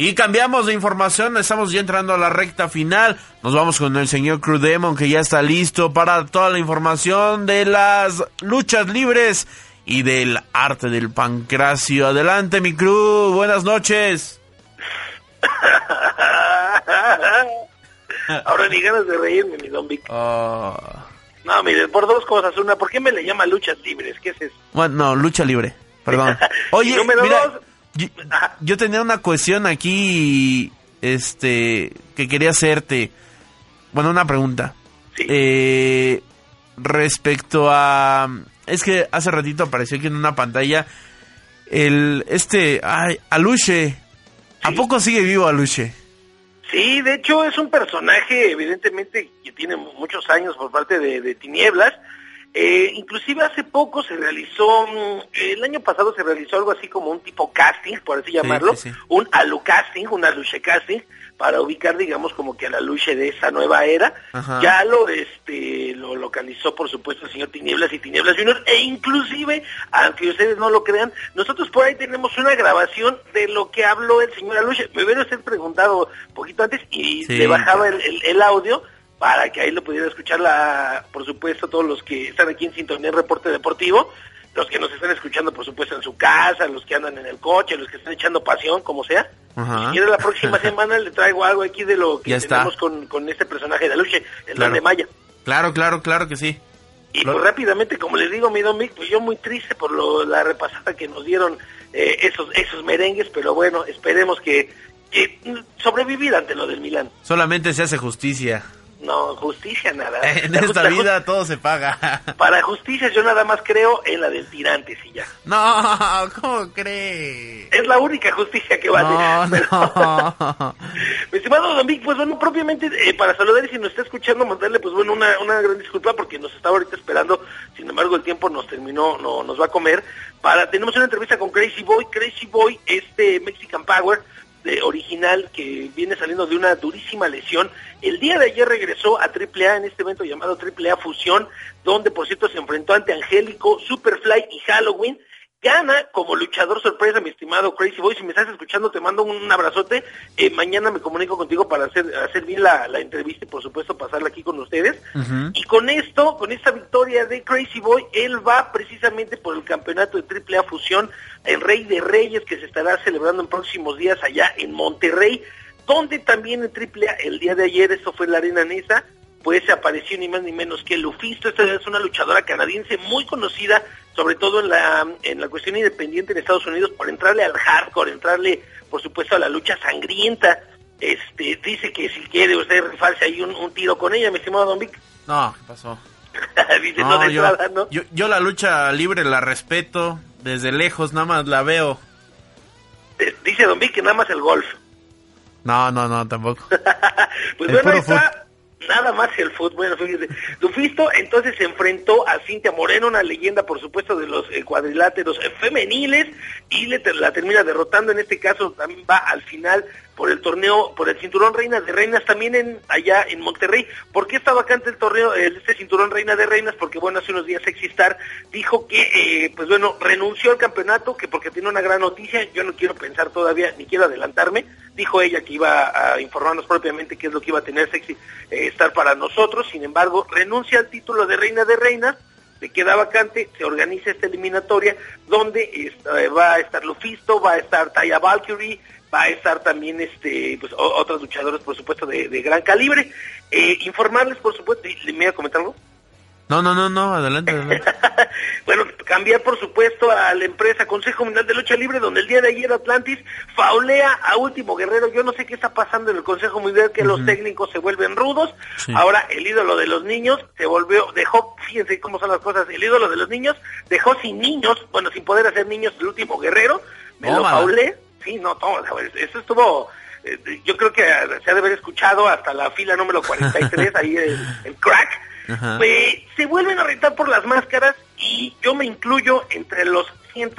Y cambiamos de información, estamos ya entrando a la recta final. Nos vamos con el señor Crew Demon que ya está listo para toda la información de las luchas libres y del arte del pancracio. Adelante, mi crew, buenas noches. Ahora ni ganas de reírme, mi don Vic. Oh. No, mire, por dos cosas. Una, ¿por qué me le llama luchas libres? ¿Qué es eso? Bueno, no, lucha libre, perdón. Oye, número mira, dos. Yo, yo tenía una cuestión aquí, este, que quería hacerte. Bueno, una pregunta. Sí. Eh, respecto a... Es que hace ratito apareció aquí en una pantalla el, este, ay, Aluche. ¿A Sí. poco sigue vivo Aluche? Sí, de hecho es un personaje evidentemente que tiene muchos años por parte de, de Tinieblas. Eh, inclusive hace poco se realizó, mm, el año pasado se realizó algo así como un tipo casting, por así llamarlo, sí, sí. un alu casting, un aluche casting, para ubicar digamos como que al aluche de esa nueva era. Ajá. Ya lo este lo localizó por supuesto el señor Tinieblas y Tinieblas Junior e inclusive, aunque ustedes no lo crean, nosotros por ahí tenemos una grabación de lo que habló el señor Aluche. Me hubiera usted preguntado un poquito antes y le bajaba el, el- el audio para que ahí lo pudiera escuchar, la, por supuesto, todos los que están aquí en Sintonía en Reporte Deportivo, los que nos están escuchando, por supuesto, en su casa, los que andan en el coche, los que están echando pasión, como sea. Ajá. Si quiere, la próxima semana le traigo algo aquí de lo que Ya tenemos con, con este personaje de Aluche, el Claro. De Maya. Claro, claro, claro que sí. Y Claro. pues rápidamente, como les digo, mi Don pues yo muy triste por lo, la repasada que nos dieron eh, esos esos merengues, pero bueno, esperemos que, que sobrevivir ante lo del Milán. Solamente se hace justicia. No, justicia nada. En La esta justa- vida todo se paga. Para justicia yo nada más creo en la del tirante, sí ya. No, ¿cómo crees? Es la única justicia que vale. No, Pero- no. Mi estimado Don Vic, pues bueno, propiamente eh, para saludar y si nos está escuchando, mandarle pues bueno una, una gran disculpa porque nos estaba ahorita esperando, sin embargo el tiempo nos terminó, no, nos va a comer. Para Tenemos una entrevista con Crazy Boy, Crazy Boy, este Mexican Power de original que viene saliendo de una durísima lesión. El día de ayer regresó a AAA en este evento llamado AAA Fusión, donde por cierto se enfrentó ante Angélico, Superfly y Halloween. Gana como luchador sorpresa, mi estimado Crazy Boy. Si me estás escuchando, te mando un abrazote. Eh, mañana me comunico contigo para hacer, hacer bien la, la entrevista y, por supuesto, pasarla aquí con ustedes. Y con esto, con esta victoria de Crazy Boy, él va precisamente por el campeonato de AAA Fusión, el Rey de Reyes, que se estará celebrando en próximos días allá en Monterrey, donde también en AAA, el día de ayer, esto fue en la Arena Nesa, pues se apareció ni más ni menos que Lufisto. Esta es una luchadora canadiense muy conocida, sobre todo en la, en la cuestión independiente en Estados Unidos, por entrarle al hardcore, entrarle, por supuesto, a la lucha sangrienta. Este, dice que si quiere usted rifarse ahí un, un tiro con ella, mi estimado Don Vic. No, ¿qué pasó? dice, no, No, de yo, entrada, ¿no? yo, yo la lucha libre la respeto. Desde lejos nada más la veo. Eh, Dice Don Vic que nada más el golf. No, no, no, tampoco. pues El bueno, ahí está. Nada más el fútbol. Bueno, entonces se enfrentó a Cintia Moreno, una leyenda, por supuesto, de los eh, cuadriláteros eh, femeniles, y la termina derrotando. En este caso también va al final por el torneo, por el cinturón Reina de Reinas, también en allá en Monterrey. ¿Por qué está vacante el torneo, el- este cinturón Reina de Reinas? Porque, bueno, hace unos días Sexy Star dijo que, eh, pues bueno, renunció al campeonato, que porque tiene una gran noticia, yo no quiero pensar todavía, ni quiero adelantarme, dijo ella que iba a informarnos propiamente qué es lo que iba a tener Sexy eh, para nosotros, sin embargo, renuncia al título de Reina de Reinas, le queda vacante, se organiza esta eliminatoria donde eh, va a estar Lufisto, va a estar Taya Valkyrie, va a estar también este pues otros luchadores por supuesto de, de gran calibre. Eh, informarles por supuesto, ¿y- ¿me iba a comentar algo? No, no, no, no, adelante, adelante. bueno, cambiar por supuesto a la empresa Consejo Mundial de Lucha Libre, donde el día de ayer Atlantis faulea a Último Guerrero. Yo no sé qué está pasando en el Consejo Mundial, que los técnicos se vuelven rudos. Sí. Ahora el ídolo de los niños se volvió, dejó, fíjense cómo son las cosas, el ídolo de los niños dejó sin niños, bueno, sin poder hacer niños el Último Guerrero. Me lo faulé. Sí, no, toma, eso estuvo... eh, Yo creo que se ha de haber escuchado hasta la fila número 43, ahí el, el crack. Eh, se vuelven a retar por las máscaras y yo me incluyo entre los cientos